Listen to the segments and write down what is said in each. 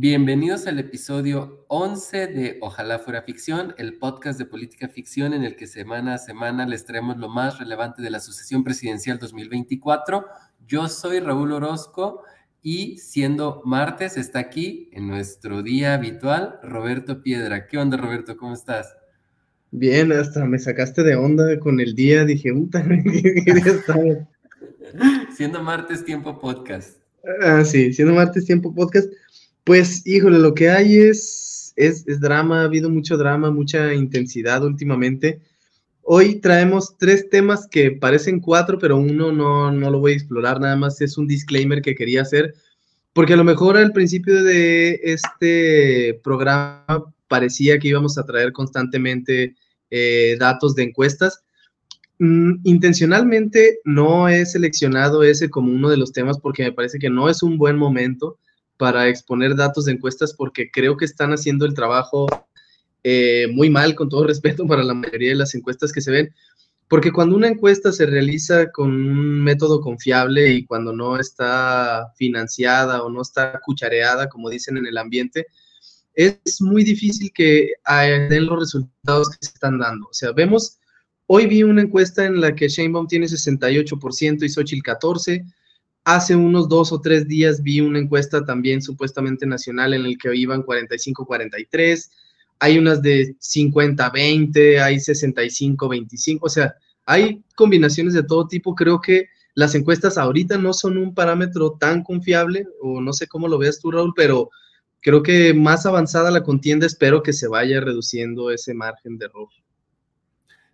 Bienvenidos al episodio 11 de Ojalá fuera ficción, el podcast de política ficción en el que semana a semana les traemos lo más relevante de la sucesión presidencial 2024. Yo soy Raúl Orozco y siendo martes está aquí en nuestro día habitual Roberto Piedra. ¿Qué onda Roberto? ¿Cómo estás? Bien, hasta me sacaste de onda con el día, dije, puta, siendo martes tiempo podcast. Ah, sí, siendo martes tiempo podcast. Pues, híjole, lo que hay es, es, drama, ha habido mucho drama, mucha intensidad últimamente. Hoy traemos tres temas que parecen cuatro, pero uno no, no lo voy a explorar, nada más es un disclaimer que quería hacer, porque a lo mejor al principio de este programa parecía que íbamos a traer constantemente eh, datos de encuestas. Mm, intencionalmente no he seleccionado ese como uno de los temas porque me parece que no es un buen momento para exponer datos de encuestas porque creo que están haciendo el trabajo eh, muy mal, con todo respeto para la mayoría de las encuestas que se ven, porque cuando una encuesta se realiza con un método confiable y cuando no está financiada o no está cuchareada, como dicen en el ambiente, es muy difícil que den los resultados que se están dando. O sea, vemos, hoy vi una encuesta en la que Sheinbaum tiene 68% y Xochitl 14%, Hace unos dos o tres días vi una encuesta también supuestamente nacional en el que iban 45-43, hay unas de 50-20, hay 65-25, o sea, hay combinaciones de todo tipo. Creo que las encuestas ahorita no son un parámetro tan confiable, o no sé cómo lo veas tú, Raúl, pero creo que más avanzada la contienda, espero que se vaya reduciendo ese margen de error.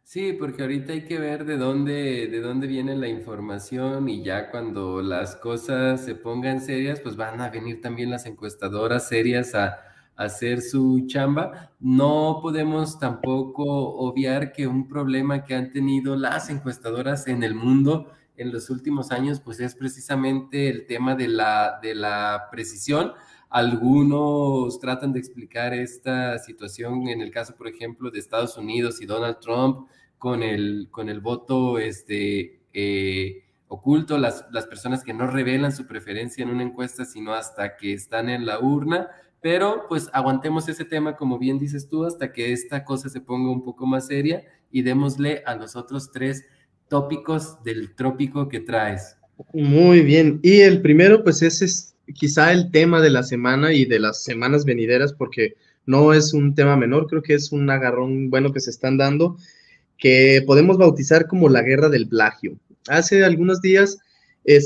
Sí, porque ahorita hay que ver de dónde, de dónde viene la información y ya cuando las cosas se pongan serias, pues van a venir también las encuestadoras serias a, hacer su chamba. No podemos tampoco obviar que un problema que han tenido las encuestadoras en el mundo en los últimos años, pues es precisamente el tema de la, de la precisión. Algunos tratan de explicar esta situación en el caso, por ejemplo, de Estados Unidos y Donald Trump, con el, con el voto este, eh, oculto, las, las personas que no revelan su preferencia en una encuesta, sino hasta que están en la urna. Pero pues aguantemos ese tema, como bien dices tú, hasta que esta cosa se ponga un poco más seria y démosle a los otros tres tópicos del trópico que traes. Muy bien. Y el primero, pues ese es quizá el tema de la semana y de las semanas venideras, porque no es un tema menor, creo que es un agarrón bueno que se están dando que podemos bautizar como la guerra del plagio. Hace algunos días, eh,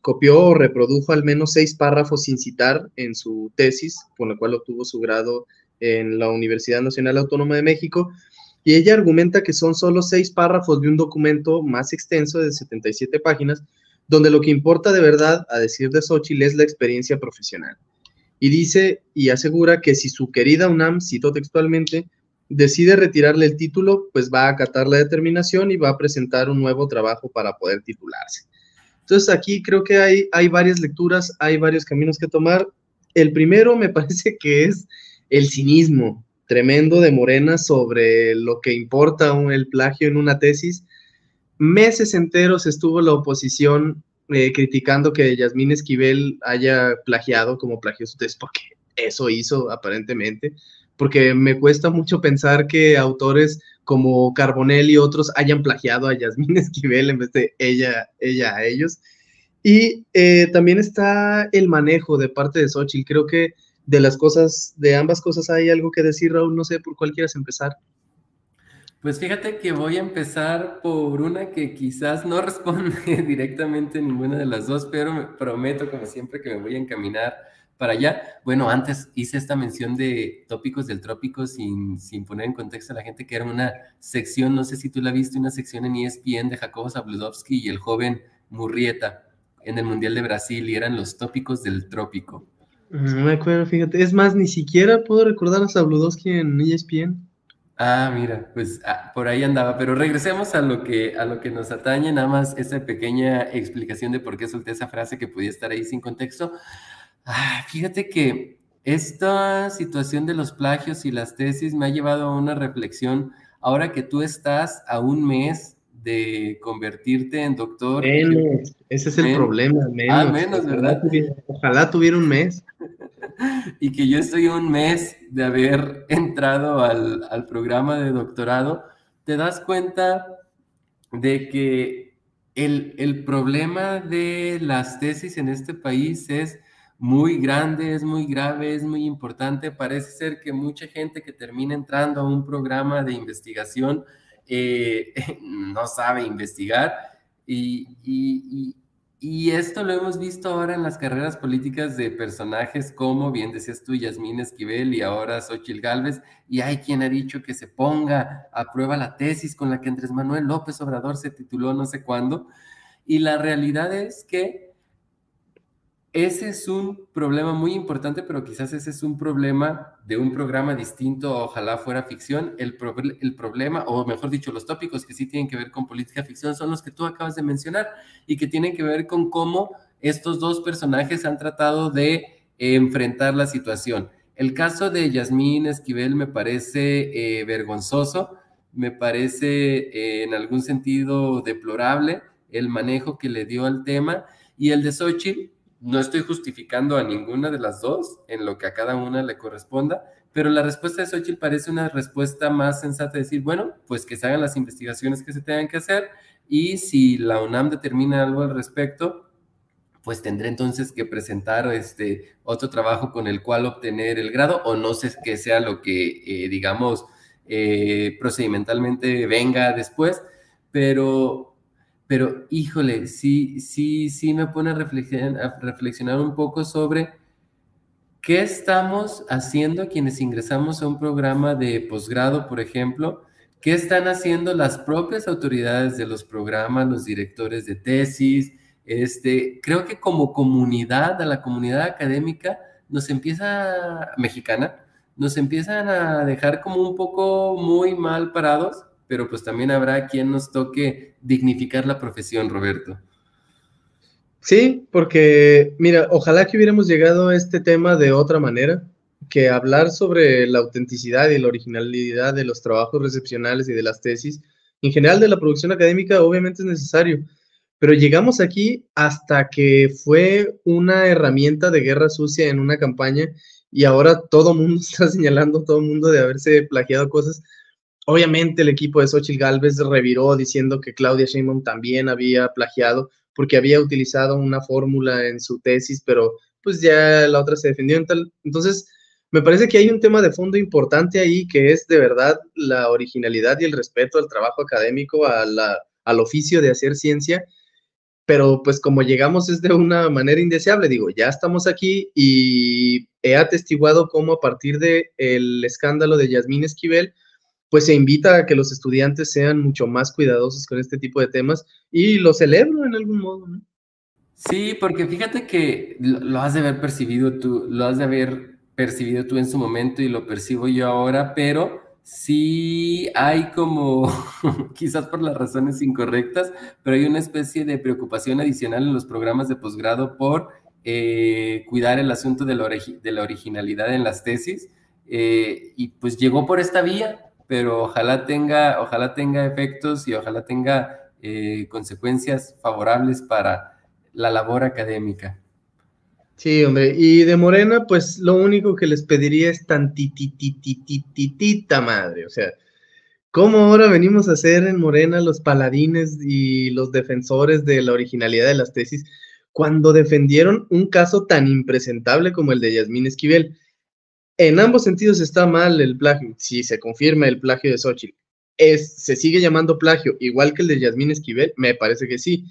copió o reprodujo al menos seis párrafos sin citar en su tesis, con la cual obtuvo su grado en la Universidad Nacional Autónoma de México, y ella argumenta que son solo seis párrafos de un documento más extenso de 77 páginas, donde lo que importa de verdad, a decir de Xochitl, es la experiencia profesional. Y dice y asegura que si su querida UNAM, citó textualmente, decide retirarle el título, pues va a acatar la determinación y va a presentar un nuevo trabajo para poder titularse. Entonces aquí creo que hay, hay varias lecturas, hay varios caminos que tomar. El primero me parece que es el cinismo tremendo de Morena sobre lo que importa el plagio en una tesis. Meses enteros estuvo la oposición eh, criticando que Yasmín Esquivel haya plagiado como plagió su tesis, porque eso hizo aparentemente porque me cuesta mucho pensar que autores como Carbonell y otros hayan plagiado a Yasmín Esquivel en vez de ella, ella a ellos. Y eh, también está el manejo de parte de Xochitl. Creo que de las cosas, de ambas cosas hay algo que decir, Raúl. No sé por cuál quieras empezar. Pues fíjate que voy a empezar por una que quizás no responde directamente ninguna de las dos, pero me prometo, como siempre, que me voy a encaminar para allá. Bueno, antes hice esta mención de tópicos del trópico sin, sin poner en contexto a la gente que era una sección, no sé si tú la viste, una sección en ESPN de Jacobo Zabludovsky y el joven Murrieta en el Mundial de Brasil y eran los tópicos del trópico. No me acuerdo, fíjate. Es más, ni siquiera puedo recordar a Zabludovsky en ESPN. Ah, mira, pues ah, por ahí andaba, pero regresemos a lo que a lo que nos atañe, nada más esa pequeña explicación de por qué solté esa frase que podía estar ahí sin contexto. Ah, fíjate que esta situación de los plagios y las tesis me ha llevado a una reflexión. Ahora que tú estás a un mes de convertirte en doctor. Menos, ese es el problema, menos. Ah, menos, ¿verdad? ojalá tuviera un mes. y que yo estoy un mes de haber entrado al, programa de doctorado, te das cuenta de que el, el, problema de las tesis en este país es muy grande, es muy grave, es muy importante. Parece ser que mucha gente que termina entrando a un programa de investigación eh, no sabe investigar y, y esto lo hemos visto ahora en las carreras políticas de personajes como, bien decías tú, Yasmín Esquivel y ahora Xochil Gálvez, y hay quien ha dicho que se ponga a prueba la tesis con la que Andrés Manuel López Obrador se tituló no sé cuándo. Y la realidad es que ese es un problema muy importante, pero quizás ese es un problema de un programa distinto, ojalá fuera ficción. El, el, problema, o mejor dicho, los tópicos que sí tienen que ver con política ficción son los que tú acabas de mencionar y que tienen que ver con cómo estos dos personajes han tratado de enfrentar la situación. El caso de Yasmín Esquivel me parece eh, vergonzoso, me parece eh, en algún sentido deplorable el manejo que le dio al tema y el de Xochitl no estoy justificando a ninguna de las dos en lo que a cada una le corresponda, pero la respuesta de Xochitl parece una respuesta más sensata de decir, bueno, pues que se hagan las investigaciones que se tengan que hacer y si la UNAM determina algo al respecto, pues tendré entonces que presentar este otro trabajo con el cual obtener el grado o no sé qué sea lo que, eh, digamos, eh, procedimentalmente venga después, pero pero híjole, sí, sí, sí me pone a reflexionar, un poco sobre qué estamos haciendo quienes ingresamos a un programa de posgrado, por ejemplo, qué están haciendo las propias autoridades de los programas, los directores de tesis. Este, creo que como comunidad, a la comunidad académica, nos empieza, mexicana, nos empiezan a dejar como un poco muy mal parados pero pues también habrá quien nos toque dignificar la profesión, Roberto. Sí, porque mira, ojalá que hubiéramos llegado a este tema de otra manera, que hablar sobre la autenticidad y la originalidad de los trabajos recepcionales y de las tesis, en general de la producción académica, obviamente es necesario, pero llegamos aquí hasta que fue una herramienta de guerra sucia en una campaña y ahora todo mundo está señalando, todo mundo de haberse plagiado cosas Obviamente el equipo de Xochitl Galvez reviró diciendo que Claudia Sheinbaum también había plagiado porque había utilizado una fórmula en su tesis, pero pues ya la otra se defendió. Entonces, me parece que hay un tema de fondo importante ahí que es de verdad la originalidad y el respeto al trabajo académico, al oficio de hacer ciencia, pero pues como llegamos es de una manera indeseable, digo, ya estamos aquí y he atestiguado cómo a partir del el escándalo de Yasmín Esquivel, pues se invita a que los estudiantes sean mucho más cuidadosos con este tipo de temas y lo celebro en algún modo. Sí, porque fíjate que lo has de haber percibido tú, lo has de haber percibido tú en su momento y lo percibo yo ahora, pero sí hay como, quizás por las razones incorrectas, pero hay una especie de preocupación adicional en los programas de posgrado por eh, cuidar el asunto de la, de la, originalidad en las tesis. Eh, y pues llegó por esta vía, pero ojalá tenga, ojalá tenga efectos y ojalá tenga eh, consecuencias favorables para la labor académica. Sí, hombre, y de Morena, pues lo único que les pediría es tantititititita madre, o sea, ¿cómo ahora venimos a ser en Morena los paladines y los defensores de la originalidad de las tesis cuando defendieron un caso tan impresentable como el de Yasmín Esquivel? En ambos sentidos está mal el plagio. Si se confirma el plagio de Xochitl, es, ¿se sigue llamando plagio igual que el de Yasmín Esquivel? Me parece que sí.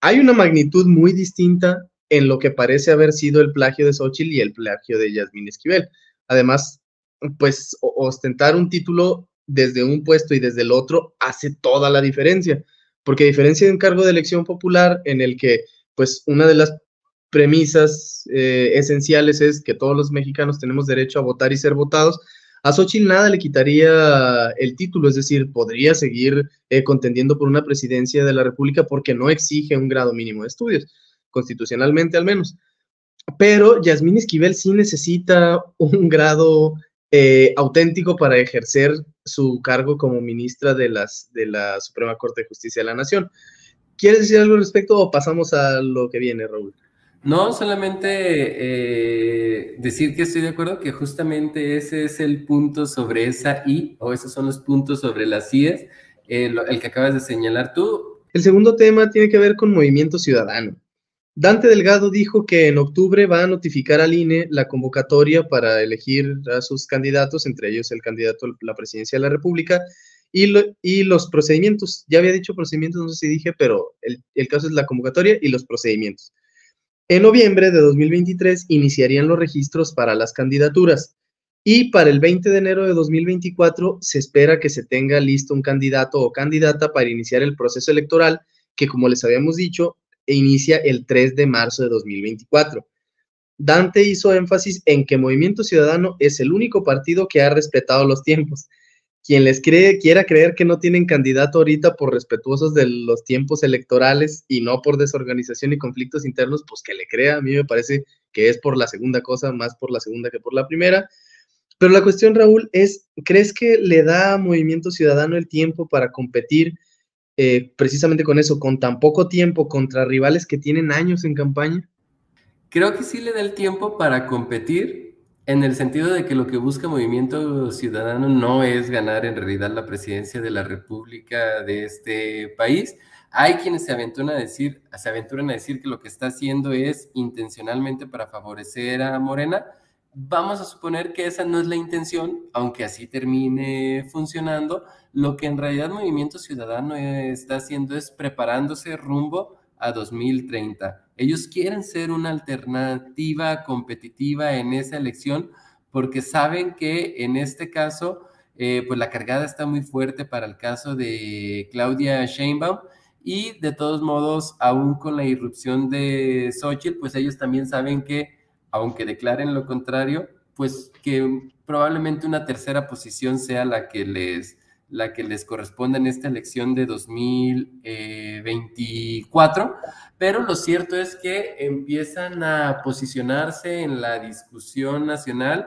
Hay una magnitud muy distinta en lo que parece haber sido el plagio de Xochitl y el plagio de Yasmín Esquivel. Además, pues ostentar un título desde un puesto y desde el otro hace toda la diferencia, porque a diferencia de un cargo de elección popular en el que pues una de las premisas eh, esenciales es que todos los mexicanos tenemos derecho a votar y ser votados. A Xochitl nada le quitaría el título, es decir, podría seguir eh, contendiendo por una presidencia de la República porque no exige un grado mínimo de estudios, constitucionalmente al menos. Pero Yasmín Esquivel sí necesita un grado eh, auténtico para ejercer su cargo como ministra de, las, de la Suprema Corte de Justicia de la Nación. ¿Quieres decir algo al respecto o pasamos a lo que viene, Raúl? No, solamente eh, decir que estoy de acuerdo que justamente ese es el punto sobre esa I, o esos son los puntos sobre las IES, el, el que acabas de señalar tú. El segundo tema tiene que ver con movimiento ciudadano. Dante Delgado dijo que en octubre va a notificar al INE la convocatoria para elegir a sus candidatos, entre ellos el candidato a la presidencia de la República, y, y los procedimientos. Ya había dicho procedimientos, no sé si dije, pero el, el caso es la convocatoria y los procedimientos. En noviembre de 2023 iniciarían los registros para las candidaturas y para el 20 de enero de 2024 se espera que se tenga listo un candidato o candidata para iniciar el proceso electoral que, como les habíamos dicho, inicia el 3 de marzo de 2024. Dante hizo énfasis en que Movimiento Ciudadano es el único partido que ha respetado los tiempos quien les cree, quiera creer que no tienen candidato ahorita por respetuosos de los tiempos electorales y no por desorganización y conflictos internos, pues que le crea. A mí me parece que es por la segunda cosa, más por la segunda que por la primera. Pero la cuestión, Raúl, es, ¿crees que le da a Movimiento Ciudadano el tiempo para competir eh, precisamente con eso, con tan poco tiempo contra rivales que tienen años en campaña? Creo que sí le da el tiempo para competir, en el sentido de que lo que busca Movimiento Ciudadano no es ganar en realidad la presidencia de la República de este país. Hay quienes se aventuran a decir, se aventuran a decir que lo que está haciendo es intencionalmente para favorecer a Morena. Vamos a suponer que esa no es la intención, aunque así termine funcionando. Lo que en realidad Movimiento Ciudadano está haciendo es preparándose rumbo a 2030 ellos quieren ser una alternativa competitiva en esa elección porque saben que en este caso, eh, pues la cargada está muy fuerte para el caso de Claudia Sheinbaum y de todos modos, aún con la irrupción de Xochitl, pues ellos también saben que, aunque declaren lo contrario, pues que probablemente una tercera posición sea la que les, la que les corresponde en esta elección de 2024, pero lo cierto es que empiezan a posicionarse en la discusión nacional,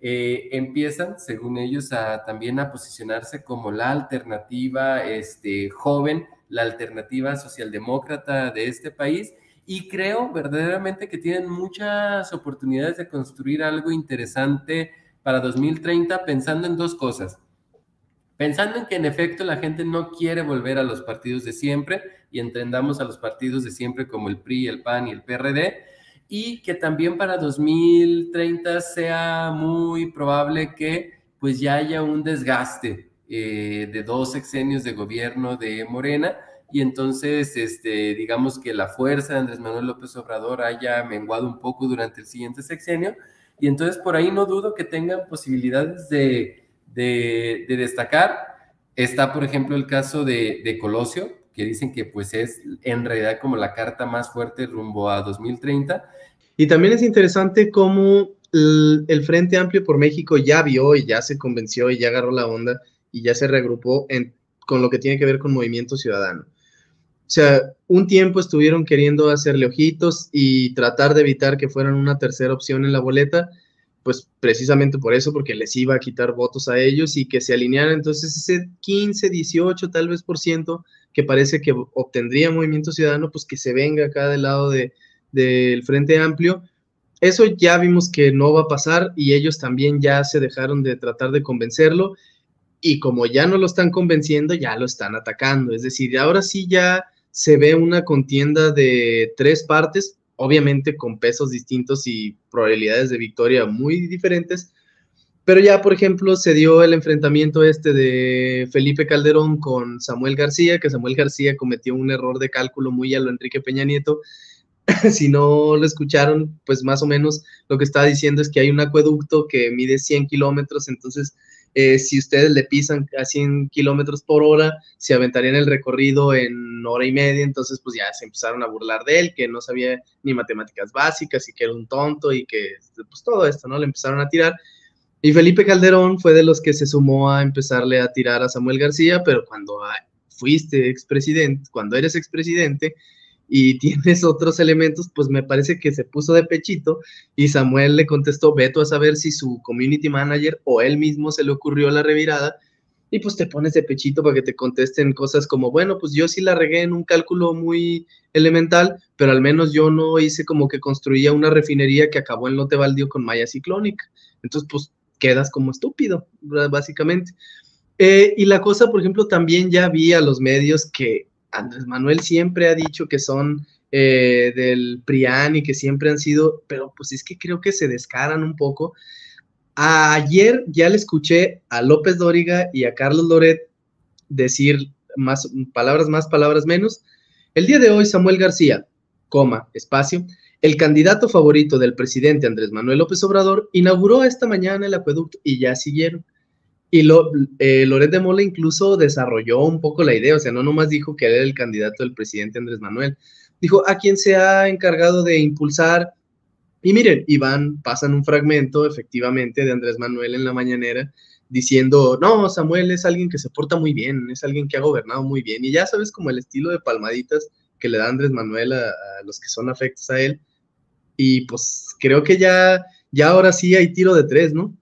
eh, empiezan, según ellos, a, también a posicionarse como la alternativa este, joven, la alternativa socialdemócrata de este país, y creo verdaderamente que tienen muchas oportunidades de construir algo interesante para 2030 pensando en dos cosas pensando en que en efecto la gente no quiere volver a los partidos de siempre y entendamos a los partidos de siempre como el PRI, el PAN y el PRD, y que también para 2030 sea muy probable que pues ya haya un desgaste eh, de dos sexenios de gobierno de Morena y entonces este, digamos que la fuerza de Andrés Manuel López Obrador haya menguado un poco durante el siguiente sexenio y entonces por ahí no dudo que tengan posibilidades de de, destacar. Está, por ejemplo, el caso de, Colosio, que dicen que pues es en realidad como la carta más fuerte rumbo a 2030. Y también es interesante cómo el, Frente Amplio por México ya vio y ya se convenció y ya agarró la onda y ya se regrupó con lo que tiene que ver con movimiento ciudadano. O sea, un tiempo estuvieron queriendo hacerle ojitos y tratar de evitar que fueran una tercera opción en la boleta, pues precisamente por eso, porque les iba a quitar votos a ellos y que se alinearan entonces ese 15, 18 tal vez por ciento que parece que obtendría Movimiento Ciudadano, pues que se venga acá del lado del de, Frente Amplio. Eso ya vimos que no va a pasar y ellos también ya se dejaron de tratar de convencerlo y como ya no lo están convenciendo, ya lo están atacando. Es decir, ahora sí ya se ve una contienda de tres partes, obviamente con pesos distintos y probabilidades de victoria muy diferentes. Pero ya, por ejemplo, se dio el enfrentamiento este de Felipe Calderón con Samuel García, que Samuel García cometió un error de cálculo muy a lo Enrique Peña Nieto. si no lo escucharon, pues más o menos lo que estaba diciendo es que hay un acueducto que mide 100 kilómetros, entonces eh, si ustedes le pisan a 100 kilómetros por hora, se aventarían el recorrido en hora y media, entonces pues ya se empezaron a burlar de él, que no sabía ni matemáticas básicas y que era un tonto y que pues todo esto, ¿no? Le empezaron a tirar. Y Felipe Calderón fue de los que se sumó a empezarle a tirar a Samuel García, pero cuando fuiste expresidente, cuando eres expresidente y tienes otros elementos, pues me parece que se puso de pechito y Samuel le contestó, veto a saber si su community manager o él mismo se le ocurrió la revirada y pues te pones de pechito para que te contesten cosas como, bueno, pues yo sí la regué en un cálculo muy elemental, pero al menos yo no hice como que construía una refinería que acabó en lote baldío con malla ciclónica. Entonces, pues quedas como estúpido, básicamente. Eh, y la cosa, por ejemplo, también ya vi a los medios que Andrés Manuel siempre ha dicho que son eh, del PRIAN y que siempre han sido, pero pues es que creo que se descaran un poco Ayer ya le escuché a López Dóriga y a Carlos Loret decir más palabras más, palabras menos. El día de hoy, Samuel García, coma, espacio, el candidato favorito del presidente Andrés Manuel López Obrador, inauguró esta mañana el acueducto y ya siguieron. Y lo, eh, de Mola incluso desarrolló un poco la idea, o sea, no nomás dijo que era el candidato del presidente Andrés Manuel, dijo a quien se ha encargado de impulsar y miren, Iván pasan un fragmento efectivamente de Andrés Manuel en la mañanera diciendo, no, Samuel es alguien que se porta muy bien, es alguien que ha gobernado muy bien. Y ya sabes como el estilo de palmaditas que le da Andrés Manuel a, los que son afectos a él. Y pues creo que ya, ya ahora sí hay tiro de tres, ¿no?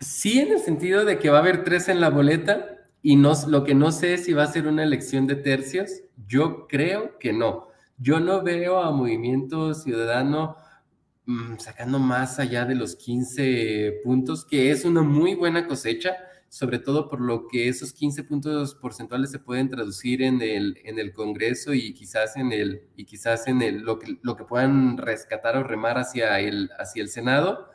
Sí, en el sentido de que va a haber tres en la boleta y no, lo que no sé es si va a ser una elección de tercios. Yo creo que no. Yo no veo a Movimiento Ciudadano Mm, sacando más allá de los 15 puntos, que es una muy buena cosecha, sobre todo por lo que esos 15 puntos porcentuales se pueden traducir en el, en el Congreso y quizás en el, y quizás en el, lo, que, lo que puedan rescatar o remar hacia el, hacia el Senado.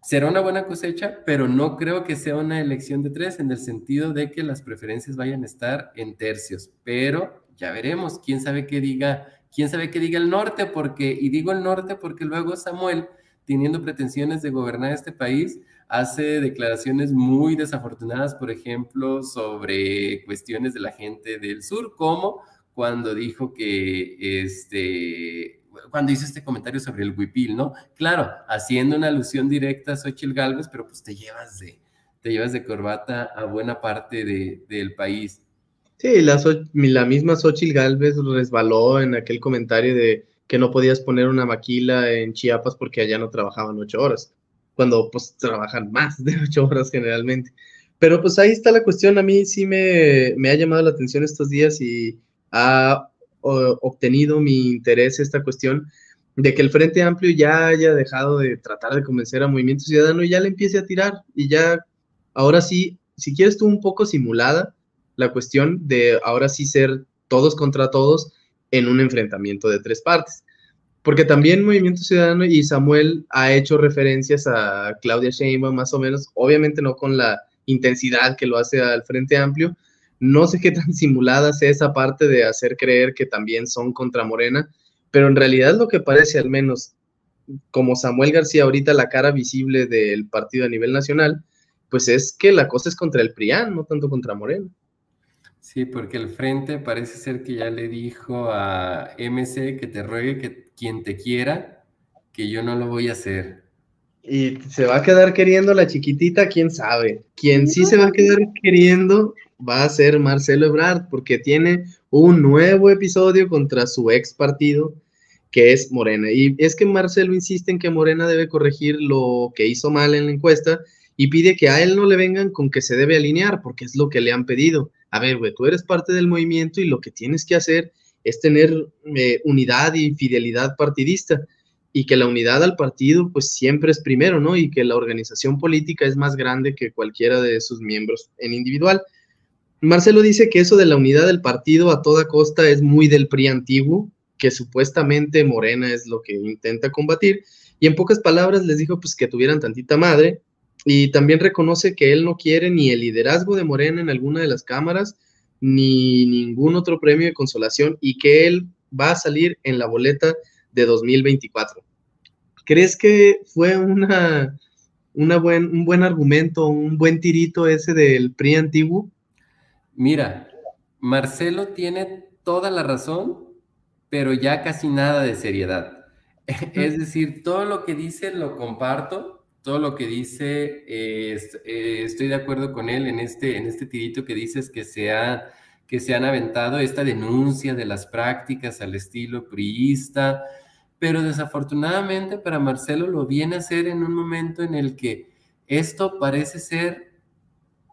Será una buena cosecha, pero no creo que sea una elección de tres en el sentido de que las preferencias vayan a estar en tercios, pero ya veremos, quién sabe qué diga quién sabe qué diga el norte, porque, y digo el norte porque luego Samuel, teniendo pretensiones de gobernar este país, hace declaraciones muy desafortunadas, por ejemplo, sobre cuestiones de la gente del sur, como cuando dijo que este, cuando hizo este comentario sobre el huipil, ¿no? Claro, haciendo una alusión directa a Xochitl Galvez, pero pues te llevas de, te llevas de corbata a buena parte de, del país. Sí, la, la misma Xochitl Galvez resbaló en aquel comentario de que no podías poner una maquila en Chiapas porque allá no trabajaban ocho horas, cuando pues trabajan más de ocho horas generalmente. Pero pues ahí está la cuestión, a mí sí me, me ha llamado la atención estos días y ha obtenido mi interés esta cuestión de que el Frente Amplio ya haya dejado de tratar de convencer a Movimiento Ciudadano y ya le empiece a tirar y ya, ahora sí, si quieres tú un poco simulada, la cuestión de ahora sí ser todos contra todos en un enfrentamiento de tres partes. Porque también Movimiento Ciudadano y Samuel ha hecho referencias a Claudia Sheinbaum más o menos, obviamente no con la intensidad que lo hace al Frente Amplio. No sé qué tan simulada sea esa parte de hacer creer que también son contra Morena, pero en realidad lo que parece al menos como Samuel García ahorita la cara visible del partido a nivel nacional, pues es que la cosa es contra el PRIAN, no tanto contra Morena. Sí, porque el frente parece ser que ya le dijo a MC que te ruegue que quien te quiera, que yo no lo voy a hacer. Y se va a quedar queriendo la chiquitita, quién sabe. Quien sí se va a quedar queriendo va a ser Marcelo Ebrard, porque tiene un nuevo episodio contra su ex partido, que es Morena. Y es que Marcelo insiste en que Morena debe corregir lo que hizo mal en la encuesta y pide que a él no le vengan con que se debe alinear, porque es lo que le han pedido a ver, güey, tú eres parte del movimiento y lo que tienes que hacer es tener eh, unidad y fidelidad partidista y que la unidad al partido pues siempre es primero, ¿no? Y que la organización política es más grande que cualquiera de sus miembros en individual. Marcelo dice que eso de la unidad del partido a toda costa es muy del PRI antiguo, que supuestamente Morena es lo que intenta combatir, y en pocas palabras les dijo pues que tuvieran tantita madre, y también reconoce que él no quiere ni el liderazgo de Morena en alguna de las cámaras, ni ningún otro premio de consolación y que él va a salir en la boleta de 2024. ¿Crees que fue una, una buen, un buen argumento, un buen tirito ese del PRI antiguo? Mira, Marcelo tiene toda la razón, pero ya casi nada de seriedad. Es decir, todo lo que dice lo comparto, todo lo que dice, eh, estoy de acuerdo con él en este, en este tirito que dices que se, que se han aventado esta denuncia de las prácticas al estilo priista, pero desafortunadamente para Marcelo lo viene a hacer en un momento en el que esto parece ser,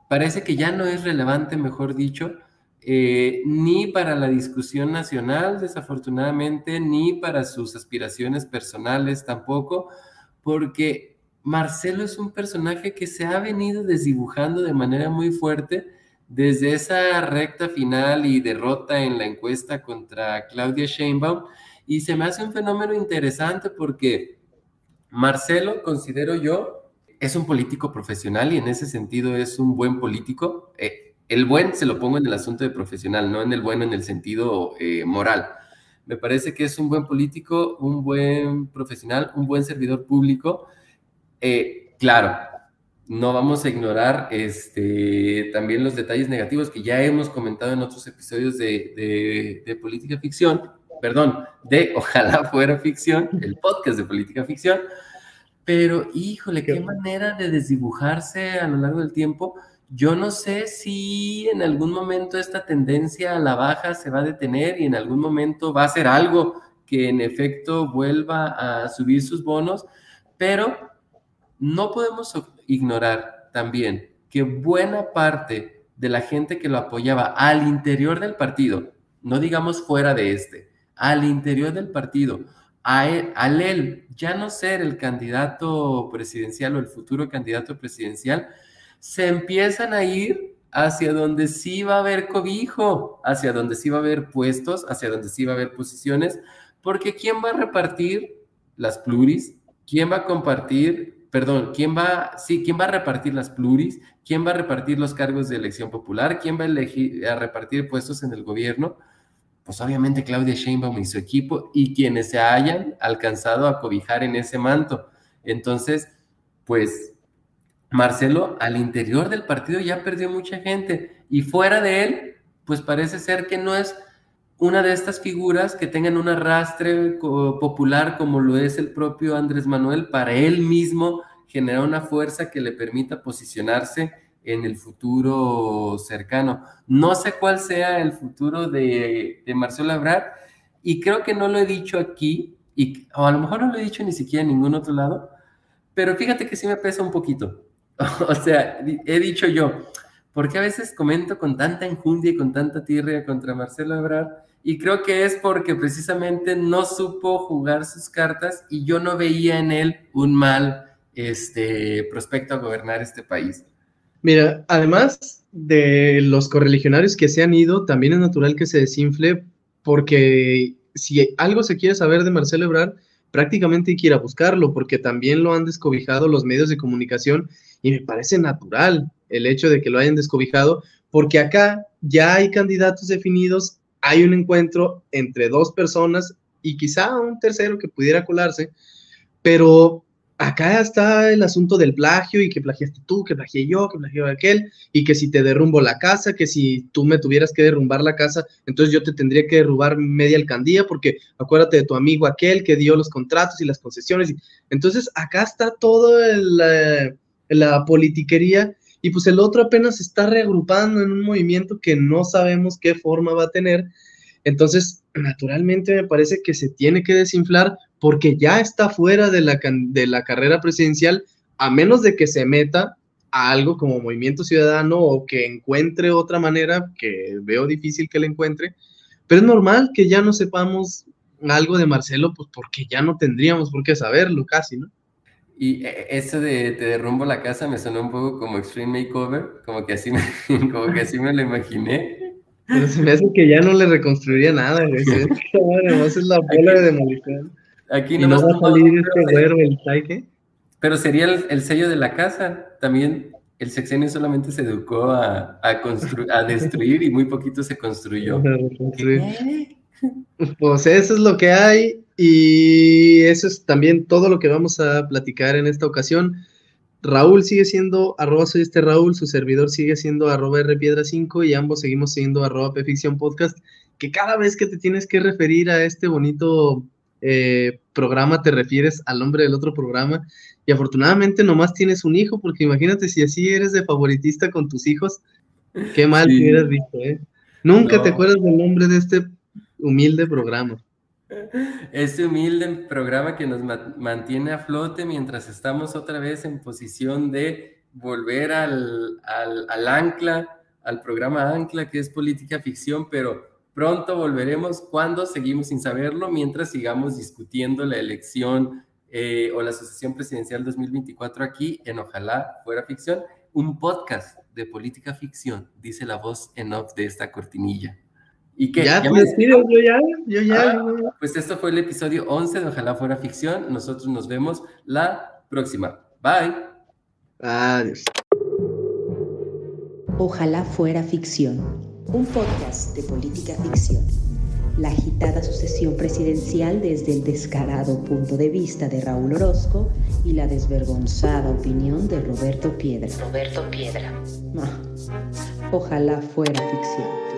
parece que ya no es relevante, mejor dicho, eh, ni para la discusión nacional, desafortunadamente, ni para sus aspiraciones personales tampoco, porque Marcelo es un personaje que se ha venido desdibujando de manera muy fuerte desde esa recta final y derrota en la encuesta contra Claudia Sheinbaum, y se me hace un fenómeno interesante porque Marcelo, considero yo, es un político profesional y en ese sentido es un buen político. Eh, el buen se lo pongo en el asunto de profesional, no en el bueno en el sentido eh, moral. Me parece que es un buen político, un buen profesional, un buen servidor público. Eh, claro, no vamos a ignorar este, también los detalles negativos que ya hemos comentado en otros episodios de, de política ficción, perdón, de Ojalá fuera ficción, el podcast de política ficción, pero híjole, qué manera de desdibujarse a lo largo del tiempo. Yo no sé si en algún momento esta tendencia a la baja se va a detener y en algún momento va a ser algo que en efecto vuelva a subir sus bonos, pero no podemos ignorar también que buena parte de la gente que lo apoyaba al interior del partido, no digamos fuera de este, al interior del partido, a él, al él ya no ser el candidato presidencial o el futuro candidato presidencial, se empiezan a ir hacia donde sí va a haber cobijo, hacia donde sí va a haber puestos, hacia donde sí va a haber posiciones, porque ¿quién va a repartir las pluris? ¿Quién va a compartir, perdón, quién va, sí, quién va a repartir las pluris? ¿Quién va a repartir los cargos de elección popular? ¿Quién va a, elegir, a repartir puestos en el gobierno? Pues obviamente Claudia Sheinbaum y su equipo y quienes se hayan alcanzado a cobijar en ese manto. Entonces, pues Marcelo al interior del partido ya perdió mucha gente y fuera de él, pues parece ser que no es una de estas figuras que tengan un arrastre popular como lo es el propio Andrés Manuel para él mismo generar una fuerza que le permita posicionarse en el futuro cercano. No sé cuál sea el futuro de, Marcelo Ebrard y creo que no lo he dicho aquí, y, o a lo mejor no lo he dicho ni siquiera en ningún otro lado, pero fíjate que sí me pesa un poquito O sea, he dicho yo, porque a veces comento con tanta enjundia y con tanta tirria contra Marcelo Ebrard? Y creo que es porque precisamente no supo jugar sus cartas y yo no veía en él un mal este, prospecto a gobernar este país. Mira, además de los correligionarios que se han ido, también es natural que se desinfle porque si algo se quiere saber de Marcelo Ebrard, prácticamente hay que ir a buscarlo porque también lo han descobijado los medios de comunicación y me parece natural el hecho de que lo hayan descobijado, porque acá ya hay candidatos definidos, hay un encuentro entre dos personas y quizá un tercero que pudiera colarse, pero acá está el asunto del plagio y que plagiaste tú, que plagié yo, que plagié aquel, y que si te derrumbo la casa, que si tú me tuvieras que derrumbar la casa, entonces yo te tendría que derrubar media alcaldía, porque acuérdate de tu amigo aquel que dio los contratos y las concesiones. Entonces acá está todo el... Eh, la politiquería, y pues el otro apenas se está reagrupando en un movimiento que no sabemos qué forma va a tener. Entonces, naturalmente me parece que se tiene que desinflar porque ya está fuera de la, de la carrera presidencial, a menos de que se meta a algo como movimiento ciudadano o que encuentre otra manera, que veo difícil que le encuentre, pero es normal que ya no sepamos algo de Marcelo, pues porque ya no tendríamos por qué saberlo casi, ¿no? Y e, eso de te derrumbo la casa me sonó un poco como Extreme Makeover, como que así como que así me lo imaginé. Pero se me hace que ya no le reconstruiría nada, güey. Además es la bola de demolición. Aquí no va a salir este güero, el taike. Pero sería el, sello de la casa. También el sexenio solamente se educó a, a, a destruir y muy poquito se construyó. Pues eso es lo que hay. Y eso es también todo lo que vamos a platicar en esta ocasión. Raúl sigue siendo arroba soy este Raúl, su servidor sigue siendo arroba rpiedra5 y ambos seguimos siendo arroba pficción podcast, que cada vez que te tienes que referir a este bonito eh, programa te refieres al nombre del otro programa. Y afortunadamente nomás tienes un hijo, porque imagínate si así eres de favoritista con tus hijos, qué mal que hubieras dicho, ¿eh? Nunca te acuerdas del nombre de este humilde programa. Este humilde programa que nos mantiene a flote mientras estamos otra vez en posición de volver al, ancla, al programa ancla que es política ficción, pero pronto volveremos cuando seguimos sin saberlo, mientras sigamos discutiendo la elección eh, o la sucesión presidencial 2024 aquí en Ojalá Fuera Ficción, un podcast de política ficción, dice la voz en off de esta cortinilla. ¿Y qué? Ya, pues, yo ya, yo ya, ah, Pues esto fue el episodio 11 de Ojalá Fuera Ficción. Nosotros nos vemos la próxima. Bye. Adiós. Ojalá Fuera Ficción, un podcast de política ficción la agitada sucesión presidencial desde el descarado punto de vista de Raúl Orozco y la desvergonzada opinión de Roberto Piedra. Roberto Piedra. ojalá fuera ficción.